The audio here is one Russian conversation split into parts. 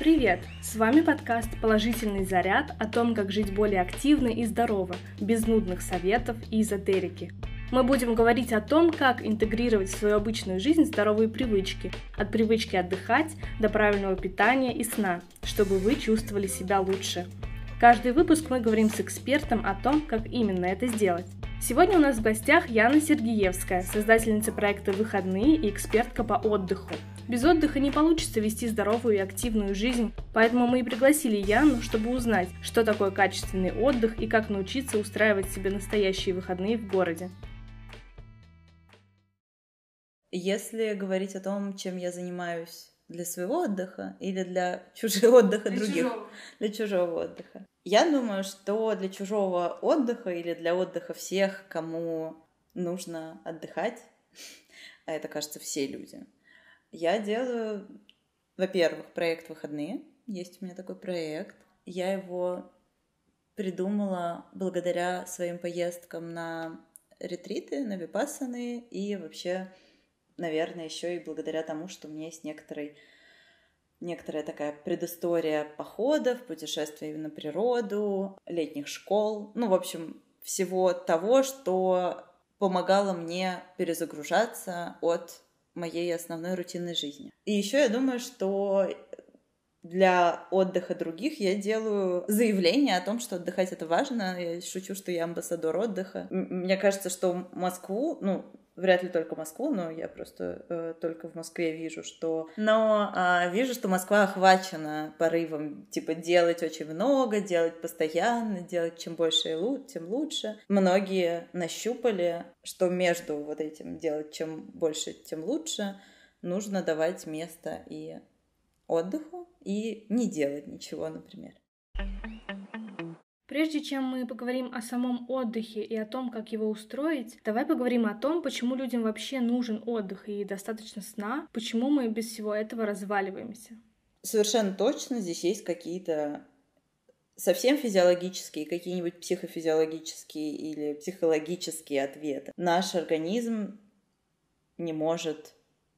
Привет! С вами подкаст «Положительный заряд» о том, как жить более активно и здорово, без нудных советов и эзотерики. Мы будем говорить о том, как интегрировать в свою обычную жизнь здоровые привычки, от привычки отдыхать до правильного питания и сна, чтобы вы чувствовали себя лучше. Каждый выпуск мы говорим с экспертом о том, как именно это сделать. Сегодня у нас в гостях Яна Сергеевская, создательница проекта «Выходные» и экспертка по отдыху. Без отдыха не получится вести здоровую и активную жизнь, поэтому мы и пригласили Яну, чтобы узнать, что такое качественный отдых и как научиться устраивать себе настоящие выходные в городе. Если говорить о том, чем я занимаюсь для своего отдыха или для чужого отдыха для других, чужого. для чужого отдыха, я думаю, что для чужого отдыха или для отдыха всех, кому нужно отдыхать, а это, кажется, все люди, я делаю, во-первых, проект «Выходные». Есть у меня такой проект. Я его придумала благодаря своим поездкам на ретриты, на випассаны и вообще, наверное, еще и благодаря тому, что у меня есть некоторый некоторая такая предыстория походов, путешествий на природу, летних школ, ну, в общем, всего того, что помогало мне перезагружаться от моей основной рутинной жизни. И еще я думаю, что для отдыха других я делаю заявление о том, что отдыхать это важно. Я шучу, что я амбассадор отдыха. Мне кажется, что Москву, ну, вряд ли только Москву, но я просто э, только в Москве вижу, что... Но э, вижу, что Москва охвачена порывом, типа, делать очень много, делать постоянно, делать чем больше, тем лучше. Многие нащупали, что между вот этим делать чем больше, тем лучше, нужно давать место и отдыху, и не делать ничего, например. Прежде чем мы поговорим о самом отдыхе и о том, как его устроить, давай поговорим о том, почему людям вообще нужен отдых и достаточно сна, почему мы без всего этого разваливаемся. Совершенно точно здесь есть какие-то совсем физиологические, какие-нибудь психофизиологические или психологические ответы. Наш организм не может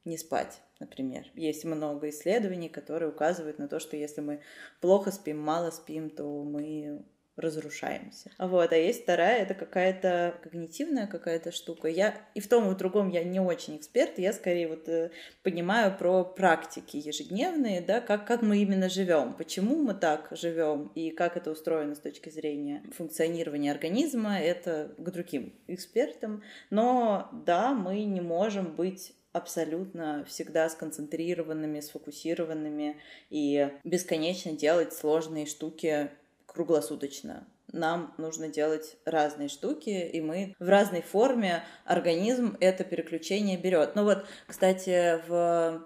не спать например. Есть много исследований, которые указывают на то, что если мы плохо спим, мало спим, то мы разрушаемся. Вот, а есть вторая, это какая-то когнитивная какая-то штука. Я и в том, и в другом я не очень эксперт, я скорее вот э, понимаю про практики ежедневные, да, как, как мы именно живем, почему мы так живем и как это устроено с точки зрения функционирования организма, это к другим экспертам. Но да, мы не можем быть абсолютно всегда сконцентрированными, сфокусированными и бесконечно делать сложные штуки круглосуточно. Нам нужно делать разные штуки, и мы в разной форме организм это переключение берет. Ну вот, кстати, в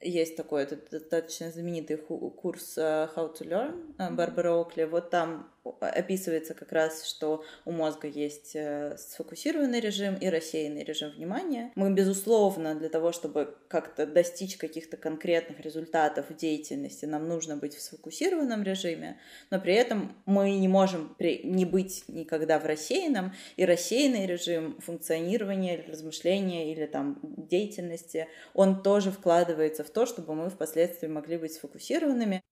есть такой это достаточно знаменитый курс э, How to Learn э, Барбара Окли. Вот там описывается как раз, что у мозга есть э, сфокусированный режим и рассеянный режим внимания. Мы, безусловно, для того, чтобы как-то достичь каких-то конкретных результатов в деятельности, нам нужно быть в сфокусированном режиме, но при этом мы не можем не быть никогда в рассеянном, и рассеянный режим функционирования размышления или там деятельности, он тоже вкладывается в то, чтобы мы впоследствии могли быть сфокусированными.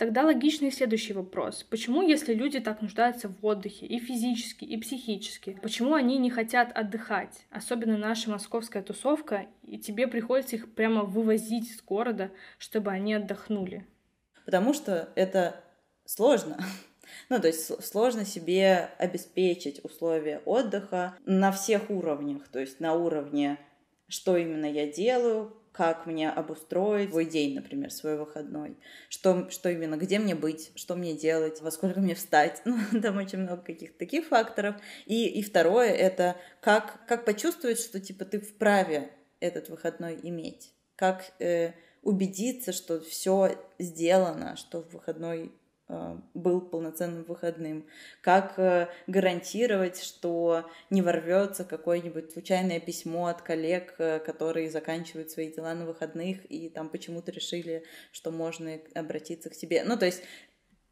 Тогда логичный следующий вопрос. Почему, если люди так нуждаются в отдыхе и физически, и психически, почему они не хотят отдыхать? Особенно наша московская тусовка, и тебе приходится их прямо вывозить из города, чтобы они отдохнули. Потому что это сложно. Ну, то есть сложно себе обеспечить условия отдыха на всех уровнях. То есть на уровне, что именно я делаю, как мне обустроить свой день, например, свой выходной, что, что именно, где мне быть, что мне делать, во сколько мне встать, ну, там очень много каких-то таких факторов. И, и второе — это как, как почувствовать, что, типа, ты вправе этот выходной иметь, как э, убедиться, что все сделано, что в выходной был полноценным выходным, как э, гарантировать, что не ворвется какое-нибудь случайное письмо от коллег, э, которые заканчивают свои дела на выходных и там почему-то решили, что можно обратиться к тебе. Ну, то есть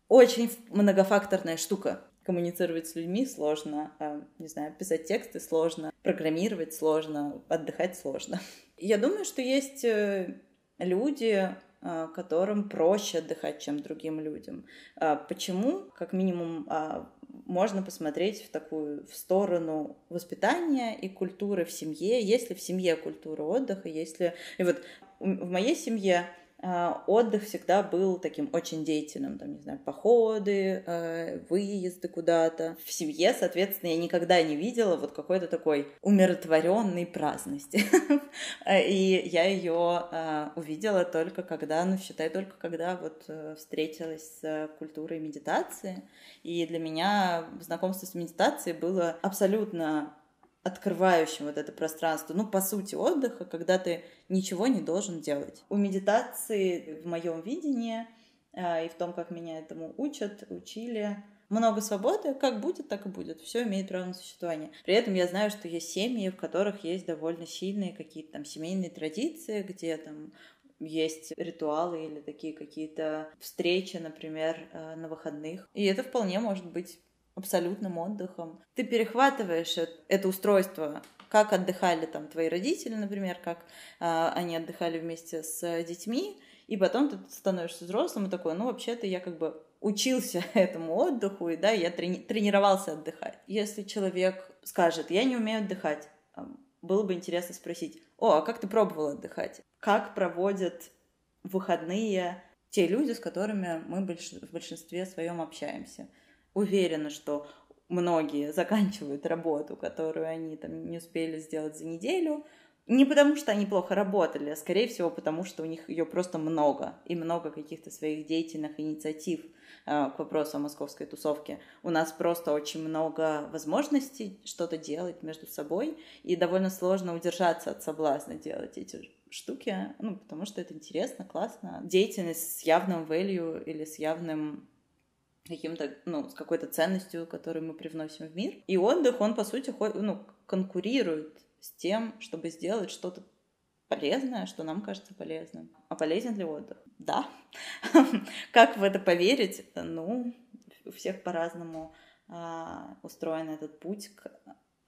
очень многофакторная штука. Коммуницировать с людьми сложно, не знаю, писать тексты сложно, программировать сложно, отдыхать сложно. Я думаю, что есть люди, которым проще отдыхать, чем другим людям. А, почему? Как минимум а, можно посмотреть в такую в сторону воспитания и культуры в семье. Есть ли в семье культура отдыха, если и вот в моей семье а, отдых всегда был таким очень деятельным, там, не знаю, походы, а, выезды куда-то. В семье, соответственно, я никогда не видела вот какой-то такой умиротворенной праздности. И я ее а, увидела только когда, ну, считай, только когда вот э, встретилась с культурой медитации. И для меня знакомство с медитацией было абсолютно открывающим вот это пространство, ну, по сути, отдыха, когда ты ничего не должен делать. У медитации в моем видении э, и в том, как меня этому учат, учили, много свободы, как будет, так и будет. Все имеет право на существование. При этом я знаю, что есть семьи, в которых есть довольно сильные какие-то там семейные традиции, где там есть ритуалы или такие какие-то встречи, например, э, на выходных. И это вполне может быть абсолютным отдыхом. Ты перехватываешь это устройство, как отдыхали там твои родители, например, как э, они отдыхали вместе с детьми, и потом ты становишься взрослым и такой, ну вообще-то я как бы учился этому отдыху, и да, я трени- тренировался отдыхать. Если человек скажет, я не умею отдыхать, было бы интересно спросить, о, а как ты пробовал отдыхать? Как проводят выходные те люди, с которыми мы в большинстве своем общаемся? Уверена, что многие заканчивают работу, которую они там не успели сделать за неделю, не потому что они плохо работали, а скорее всего потому, что у них ее просто много, и много каких-то своих деятельных инициатив э, к вопросу о московской тусовке. У нас просто очень много возможностей что-то делать между собой, и довольно сложно удержаться от соблазна делать эти штуки, ну, потому что это интересно, классно. Деятельность с явным value или с явным каким-то, ну, с какой-то ценностью, которую мы привносим в мир. И отдых, он, по сути, ну, конкурирует с тем, чтобы сделать что-то полезное, что нам кажется полезным. А полезен ли отдых? Да. Как в это поверить? Ну, у всех по-разному а, устроен этот путь к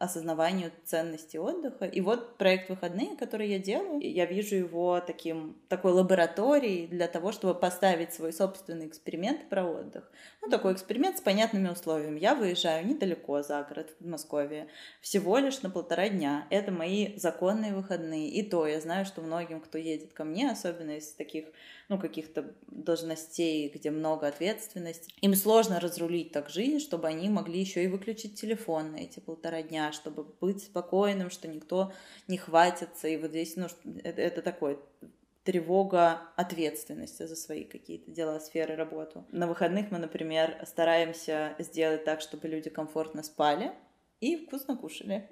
осознаванию ценности отдыха. И вот проект «Выходные», который я делаю, я вижу его таким, такой лабораторией для того, чтобы поставить свой собственный эксперимент про отдых. Ну, такой эксперимент с понятными условиями. Я выезжаю недалеко за город, в Подмосковье, всего лишь на полтора дня. Это мои законные выходные. И то я знаю, что многим, кто едет ко мне, особенно из таких ну, каких-то должностей, где много ответственности. Им сложно разрулить так жизнь, чтобы они могли еще и выключить телефон на эти полтора дня, чтобы быть спокойным, что никто не хватится. И вот здесь, ну, это, это такое тревога ответственности за свои какие-то дела, сферы, работу. На выходных мы, например, стараемся сделать так, чтобы люди комфортно спали, и вкусно кушали.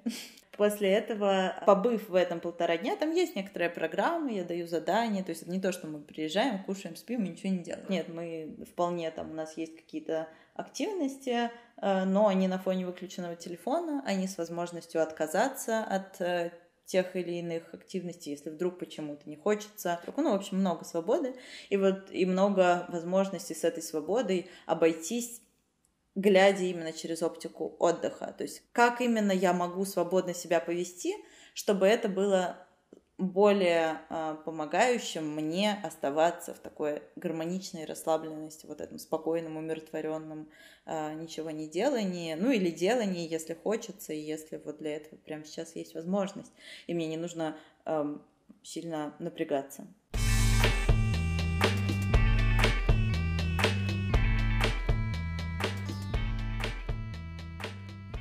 После этого, побыв в этом полтора дня, там есть некоторые программы, я даю задания, то есть это не то, что мы приезжаем, кушаем, спим и ничего не делаем. Нет, мы вполне там, у нас есть какие-то активности, э, но они на фоне выключенного телефона, они с возможностью отказаться от э, тех или иных активностей, если вдруг почему-то не хочется. Ну, в общем, много свободы, и вот и много возможностей с этой свободой обойтись глядя именно через оптику отдыха. То есть как именно я могу свободно себя повести, чтобы это было более э, помогающим мне оставаться в такой гармоничной расслабленности, вот этом спокойном, умиротворенном, э, ничего не делании, ну или делании, если хочется, и если вот для этого прямо сейчас есть возможность, и мне не нужно э, сильно напрягаться.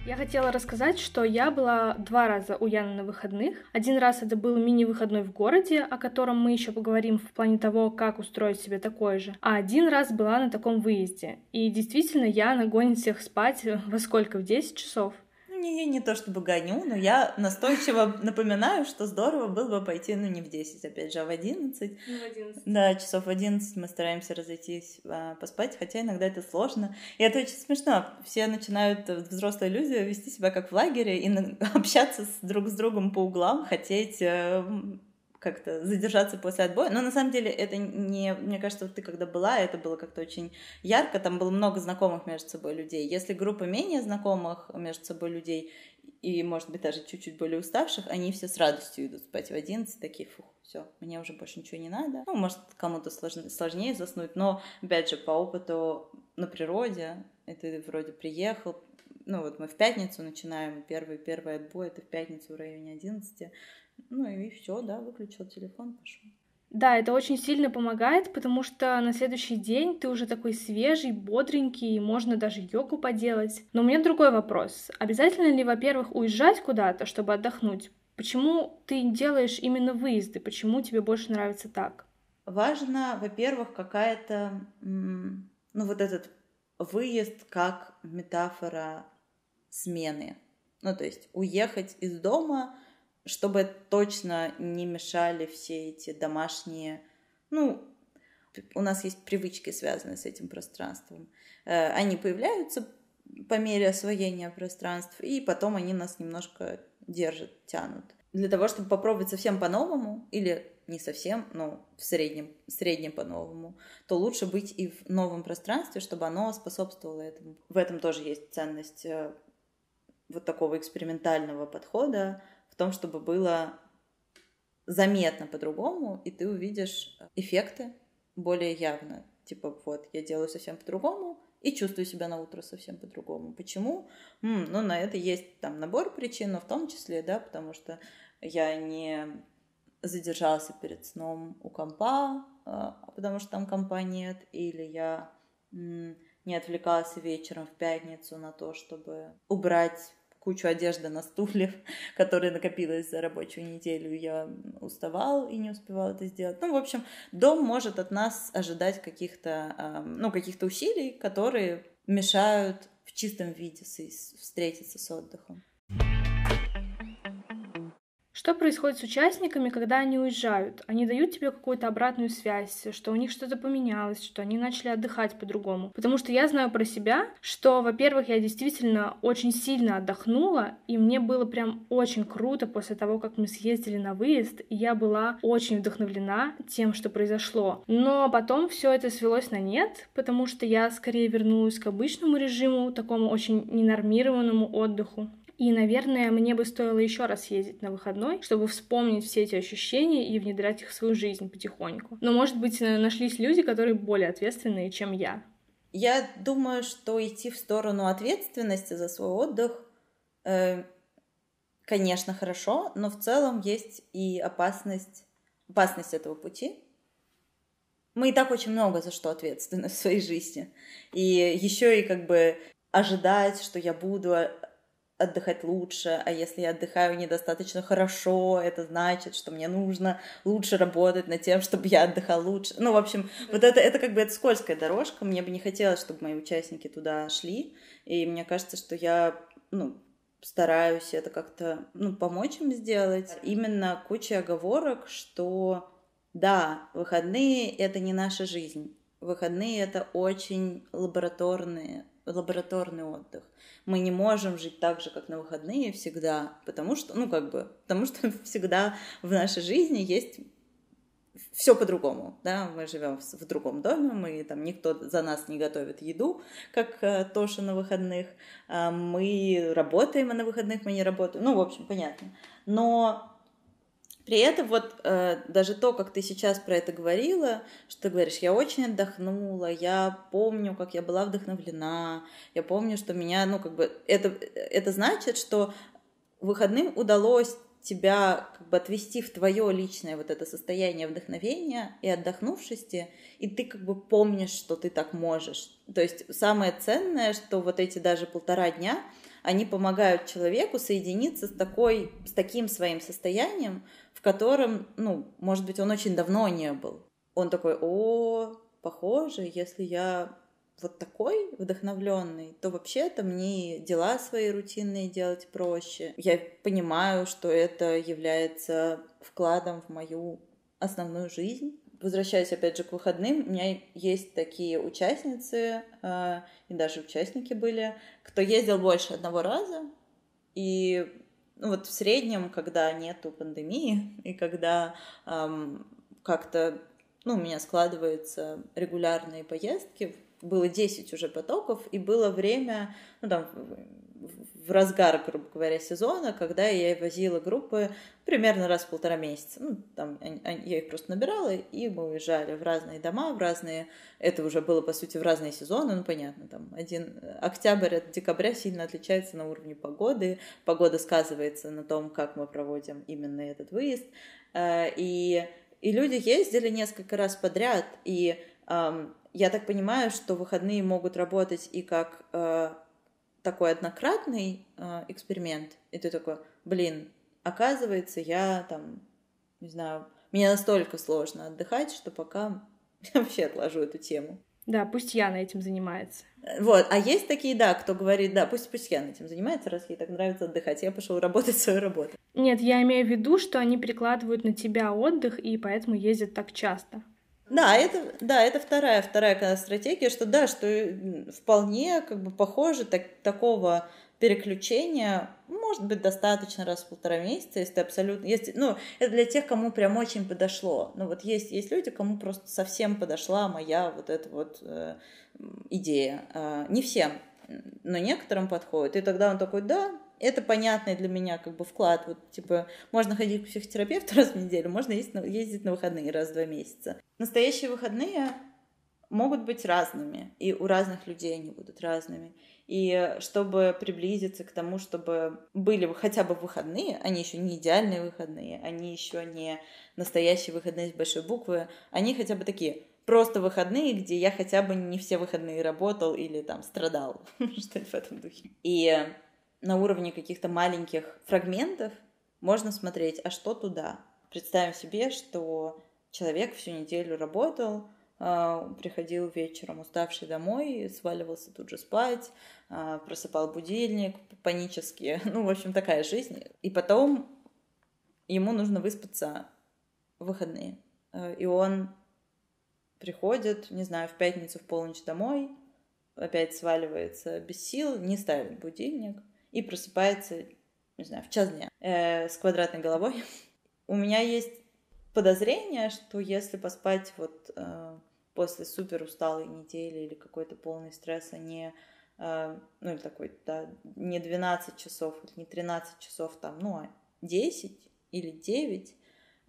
Я хотела рассказать, что я была два раза у Яны на выходных. Один раз это был мини-выходной в городе, о котором мы еще поговорим в плане того, как устроить себе такой же. А один раз была на таком выезде. И действительно, Яна гонит всех спать во сколько? В 10 часов? Не, не то чтобы гоню, но я настойчиво напоминаю, что здорово было бы пойти, ну, не в 10, опять же, а в 11. Ну, в 11. Да, часов в 11 мы стараемся разойтись а, поспать, хотя иногда это сложно. И это очень смешно. Все начинают, взрослые люди, вести себя как в лагере и общаться с друг с другом по углам, хотеть э, как-то задержаться после отбоя. Но на самом деле это не... Мне кажется, вот ты когда была, это было как-то очень ярко, там было много знакомых между собой людей. Если группа менее знакомых между собой людей, и, может быть, даже чуть-чуть более уставших, они все с радостью идут спать в 11, такие, фух, все, мне уже больше ничего не надо. Ну, может, кому-то сложнее, сложнее заснуть, но, опять же, по опыту на природе, это вроде приехал, ну, вот мы в пятницу начинаем, первый, первый отбой, это в пятницу в районе 11, ну, и все, да, выключил телефон, пошел. Да, это очень сильно помогает, потому что на следующий день ты уже такой свежий, бодренький, и можно даже йогу поделать. Но у меня другой вопрос. Обязательно ли, во-первых, уезжать куда-то, чтобы отдохнуть? Почему ты делаешь именно выезды? Почему тебе больше нравится так? Важно, во-первых, какая-то, ну вот этот выезд как метафора смены. Ну то есть уехать из дома — чтобы точно не мешали все эти домашние, ну, у нас есть привычки, связанные с этим пространством. Э, они появляются по мере освоения пространств, и потом они нас немножко держат, тянут. Для того, чтобы попробовать совсем по-новому, или не совсем, но в среднем, среднем по-новому, то лучше быть и в новом пространстве, чтобы оно способствовало этому. В этом тоже есть ценность э, вот такого экспериментального подхода, том, чтобы было заметно по-другому, и ты увидишь эффекты более явно. Типа, вот, я делаю совсем по-другому, и чувствую себя на утро совсем по-другому. Почему? М, ну, на это есть там набор причин, но в том числе, да, потому что я не задержался перед сном у компа, а, потому что там компа нет, или я не отвлекался вечером в пятницу на то, чтобы убрать кучу одежды на стуле, которая накопилась за рабочую неделю. Я уставал и не успевал это сделать. Ну, в общем, дом может от нас ожидать каких-то, ну, каких-то усилий, которые мешают в чистом виде встретиться с отдыхом. Что происходит с участниками, когда они уезжают? Они дают тебе какую-то обратную связь, что у них что-то поменялось, что они начали отдыхать по-другому. Потому что я знаю про себя, что, во-первых, я действительно очень сильно отдохнула, и мне было прям очень круто после того, как мы съездили на выезд, и я была очень вдохновлена тем, что произошло. Но потом все это свелось на нет, потому что я скорее вернулась к обычному режиму, такому очень ненормированному отдыху. И, наверное, мне бы стоило еще раз ездить на выходной, чтобы вспомнить все эти ощущения и внедрять их в свою жизнь потихоньку. Но, может быть, нашлись люди, которые более ответственные, чем я. Я думаю, что идти в сторону ответственности за свой отдых, э, конечно, хорошо, но в целом есть и опасность, опасность этого пути. Мы и так очень много за что ответственны в своей жизни. И еще и как бы ожидать, что я буду отдыхать лучше, а если я отдыхаю недостаточно хорошо, это значит, что мне нужно лучше работать над тем, чтобы я отдыхал лучше. Ну, в общем, вот это, это как бы это скользкая дорожка, мне бы не хотелось, чтобы мои участники туда шли, и мне кажется, что я, ну, стараюсь это как-то, ну, помочь им сделать. Именно куча оговорок, что да, выходные — это не наша жизнь. Выходные — это очень лабораторные, лабораторный отдых мы не можем жить так же, как на выходные всегда, потому что, ну, как бы, потому что всегда в нашей жизни есть все по-другому, да, мы живем в другом доме, мы там никто за нас не готовит еду, как э, Тоша на выходных, э, мы работаем, а на выходных мы не работаем, ну, в общем, понятно. Но при этом вот э, даже то, как ты сейчас про это говорила, что ты говоришь, я очень отдохнула, я помню, как я была вдохновлена, я помню, что меня, ну как бы, это, это значит, что выходным удалось тебя как бы отвести в твое личное вот это состояние вдохновения и отдохнувшести, и ты как бы помнишь, что ты так можешь. То есть самое ценное, что вот эти даже полтора дня, они помогают человеку соединиться с, такой, с таким своим состоянием, в котором, ну, может быть, он очень давно не был. Он такой, о, похоже, если я вот такой вдохновленный, то вообще-то мне дела свои рутинные делать проще. Я понимаю, что это является вкладом в мою основную жизнь. Возвращаясь опять же к выходным, у меня есть такие участницы, э, и даже участники были, кто ездил больше одного раза, и ну вот в среднем, когда нету пандемии и когда эм, как-то ну, у меня складываются регулярные поездки, было 10 уже потоков, и было время, ну там в разгар, грубо говоря, сезона, когда я возила группы примерно раз в полтора месяца. Ну, там я их просто набирала, и мы уезжали в разные дома, в разные... Это уже было, по сути, в разные сезоны, ну, понятно, там один октябрь от декабря сильно отличается на уровне погоды. Погода сказывается на том, как мы проводим именно этот выезд. Э, и, и люди ездили несколько раз подряд, и я так понимаю, что выходные могут работать и как э, такой однократный э, эксперимент, и ты такой, блин, оказывается, я там, не знаю, мне настолько сложно отдыхать, что пока я вообще отложу эту тему. Да, пусть Яна этим занимается. Вот, а есть такие, да, кто говорит, да, пусть пусть Яна этим занимается, раз ей так нравится отдыхать, я пошел работать свою работу. Нет, я имею в виду, что они прикладывают на тебя отдых, и поэтому ездят так часто. Да, это, да, это вторая, вторая стратегия, что да, что вполне как бы похоже так, такого переключения может быть достаточно раз в полтора месяца, если абсолютно... Есть, ну, это для тех, кому прям очень подошло. Ну, вот есть, есть люди, кому просто совсем подошла моя вот эта вот э, идея. Э, не всем, но некоторым подходит. И тогда он такой, да, это понятный для меня как бы вклад. Вот, типа, можно ходить к психотерапевту раз в неделю, можно ездить на, ездить на выходные раз в два месяца. Настоящие выходные могут быть разными, и у разных людей они будут разными. И чтобы приблизиться к тому, чтобы были хотя бы выходные, они еще не идеальные выходные, они еще не настоящие выходные с большой буквы, они хотя бы такие просто выходные, где я хотя бы не все выходные работал или там страдал, что-то в этом духе. И на уровне каких-то маленьких фрагментов можно смотреть, а что туда. Представим себе, что человек всю неделю работал, а, приходил вечером уставший домой, сваливался тут же спать, а, просыпал будильник панически. Ну, в общем, такая жизнь. И потом ему нужно выспаться в выходные. А, и он приходит, не знаю, в пятницу в полночь домой, опять сваливается без сил, не ставит будильник, и просыпается, не знаю, в час дня э, с квадратной головой. У меня есть подозрение, что если поспать вот э, после супер усталой недели или какой-то полный стресса не э, ну или такой, да, не 12 часов, не 13 часов там, ну, а 10 или 9,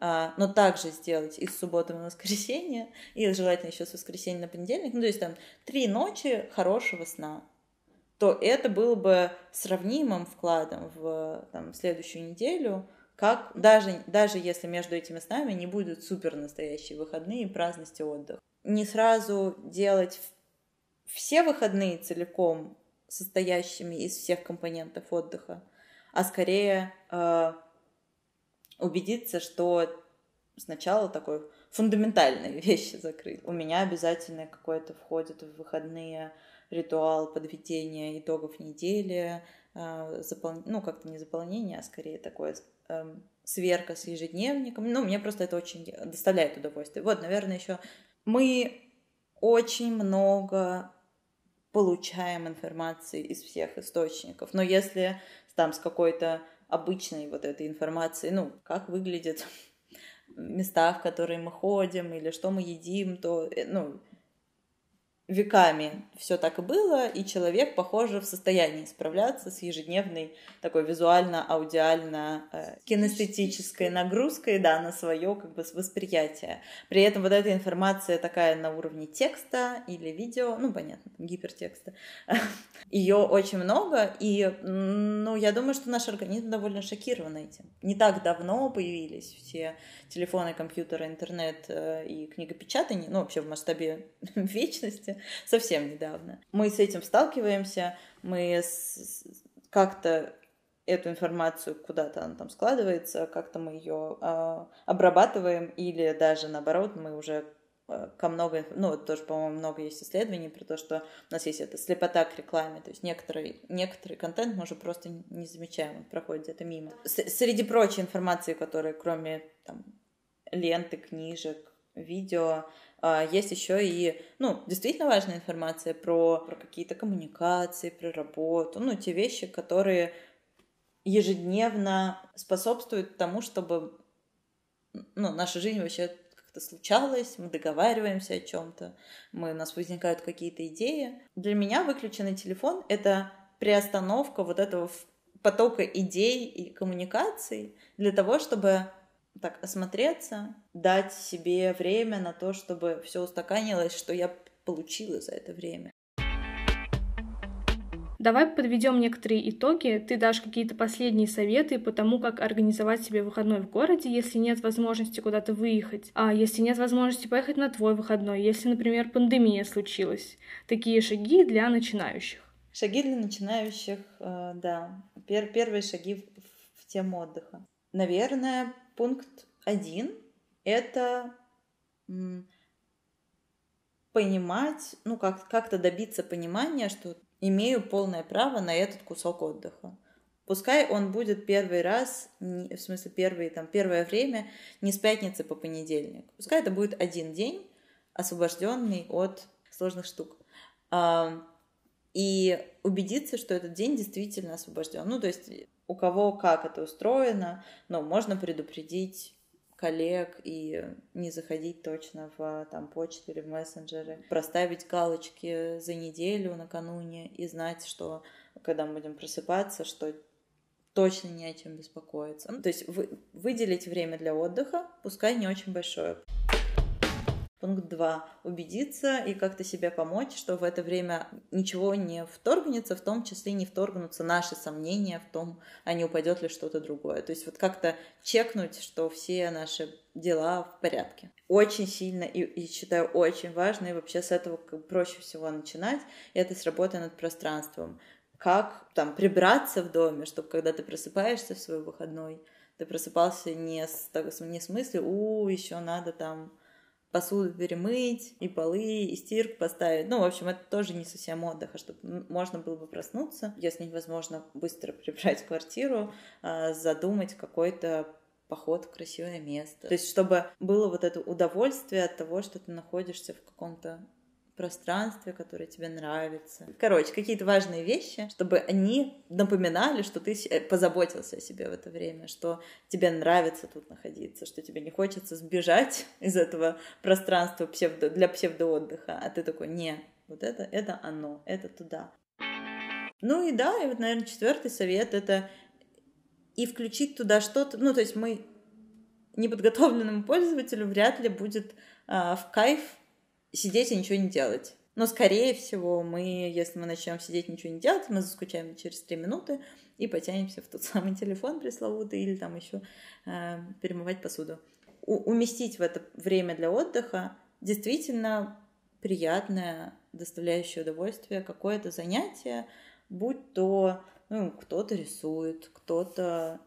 а, но также сделать из субботы на воскресенье, и желательно еще с воскресенья на понедельник, ну, то есть там три ночи хорошего сна, то это было бы сравнимым вкладом в там, следующую неделю, как даже, даже если между этими снами не будут супер настоящие выходные, праздности, отдых. Не сразу делать все выходные целиком состоящими из всех компонентов отдыха, а скорее э, убедиться, что сначала такой фундаментальные вещи закрыть. У меня обязательно какое-то входит в выходные ритуал подведения итогов недели, а, запол... ну, как-то не заполнение, а скорее такое эм, сверка с ежедневником. Ну, мне просто это очень доставляет удовольствие. Вот, наверное, еще мы очень много получаем информации из всех источников. Но если там с какой-то обычной вот этой информацией, ну, как выглядят места, в которые мы ходим, или что мы едим, то, э, ну, веками все так и было, и человек, похоже, в состоянии справляться с ежедневной такой визуально-аудиально э, нагрузкой, да, на свое как бы восприятие. При этом вот эта информация такая на уровне текста или видео, ну, понятно, гипертекста, ее очень много, и, ну, я думаю, что наш организм довольно шокирован этим. Не так давно появились все телефоны, компьютеры, интернет э, и книгопечатание, ну, вообще в масштабе вечности, совсем недавно. Мы с этим сталкиваемся, мы как-то эту информацию куда-то она там складывается, как-то мы ее э, обрабатываем, или даже наоборот, мы уже а, ко много, ну, тоже, по-моему, много есть исследований про то, что у нас есть эта слепота к рекламе, то есть некоторый, некоторый контент мы уже просто не замечаем, он проходит где-то мимо. С среди прочей информации, которая кроме там, ленты, книжек, видео, а, есть еще и, ну, действительно важная информация про, про какие-то коммуникации, про работу, ну, те вещи, которые ежедневно способствуют тому, чтобы ну, наша жизнь вообще как-то случалась, мы договариваемся о чем-то, мы, у нас возникают какие-то идеи. Для меня выключенный телефон — это приостановка вот этого потока идей и коммуникаций для того, чтобы так осмотреться, дать себе время на то, чтобы все устаканилось, что я получила за это время. Давай подведем некоторые итоги. Ты дашь какие-то последние советы по тому, как организовать себе выходной в городе, если нет возможности куда-то выехать, а если нет возможности поехать на твой выходной, если, например, пандемия случилась. Такие шаги для начинающих. Шаги для начинающих, э, да. Пер первые шаги в тему отдыха. Наверное, пункт один — это понимать, ну, как- как-то добиться понимания, что имею полное право на этот кусок отдыха. Пускай он будет первый раз, в смысле первый, там, первое время, не с пятницы по понедельник. Пускай это будет один день, освобожденный от сложных штук. И убедиться, что этот день действительно освобожден. Ну, то есть у кого как это устроено, но можно предупредить коллег и не заходить точно в там, почту или в мессенджеры, проставить галочки за неделю накануне и знать, что когда мы будем просыпаться, что точно не о чем беспокоиться. Ну, то есть вы, выделить время для отдыха, пускай не очень большое. Пункт 2. Убедиться и как-то себе помочь, что в это время ничего не вторгнется, в том числе не вторгнутся наши сомнения в том, а не упадет ли что-то другое. То есть вот как-то чекнуть, что все наши дела в порядке. Очень сильно и, и считаю очень важно, и вообще с этого проще всего начинать, это с работы над пространством. Как там прибраться в доме, чтобы когда ты просыпаешься в свой выходной, ты просыпался не с, не с мыслью, у, еще надо там посуду перемыть, и полы, и стирку поставить. Ну, в общем, это тоже не совсем отдых, а чтобы можно было бы проснуться, если невозможно быстро прибрать квартиру, а, задумать какой-то поход в красивое место. То есть, чтобы было вот это удовольствие от того, что ты находишься в каком-то пространстве, которое тебе нравится. Короче, какие-то важные вещи, чтобы они напоминали, что ты э, позаботился о себе в это время, что тебе нравится тут находиться, что тебе не хочется сбежать из этого пространства псевдо, для псевдоотдыха, а ты такой, не, вот это, это оно, это туда. Ну и да, и вот, наверное, четвертый совет — это и включить туда что-то, ну, то есть мы неподготовленному пользователю вряд ли будет а, в кайф сидеть и ничего не делать. Но, скорее всего, мы, если мы начнем сидеть ничего не делать, мы заскучаем через три минуты и потянемся в тот самый телефон пресловутый или там еще э, перемывать посуду. У, уместить в это время для отдыха действительно приятное, доставляющее удовольствие какое-то занятие, будь то ну, кто-то рисует, кто-то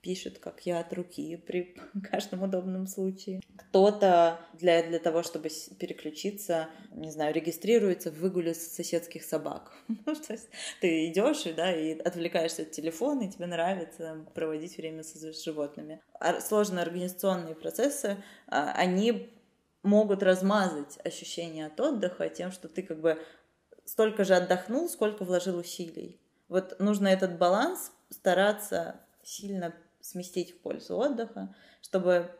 пишет, как я от руки при каждом удобном случае. Кто-то для, для того, чтобы переключиться, не знаю, регистрируется в выгуле соседских собак. Ну, то есть ты идешь да, и отвлекаешься от телефона, и тебе нравится проводить время с животными. Сложные организационные процессы, а, они могут размазать ощущение от отдыха тем, что ты как бы столько же отдохнул, сколько вложил усилий. Вот нужно этот баланс стараться сильно сместить в пользу отдыха, чтобы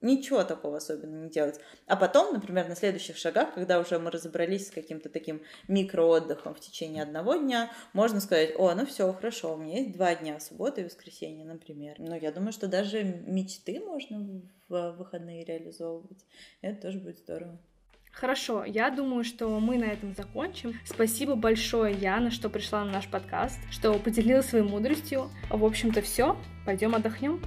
ничего такого особенно не делать. А потом, например, на следующих шагах, когда уже мы разобрались с каким-то таким микроотдыхом в течение одного дня, можно сказать, о, ну все, хорошо, у меня есть два дня, суббота и воскресенье, например. Но я думаю, что даже мечты можно в выходные реализовывать. Это тоже будет здорово. Хорошо, я думаю, что мы на этом закончим. Спасибо большое, Яна, что пришла на наш подкаст, что поделилась своей мудростью. В общем-то, все. Пойдем отдохнем.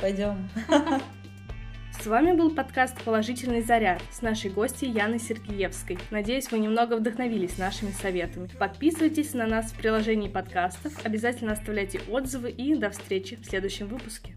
Пойдем. С вами был подкаст «Положительный заряд» с нашей гостьей Яной Сергеевской. Надеюсь, вы немного вдохновились нашими советами. Подписывайтесь на нас в приложении подкастов, обязательно оставляйте отзывы и до встречи в следующем выпуске.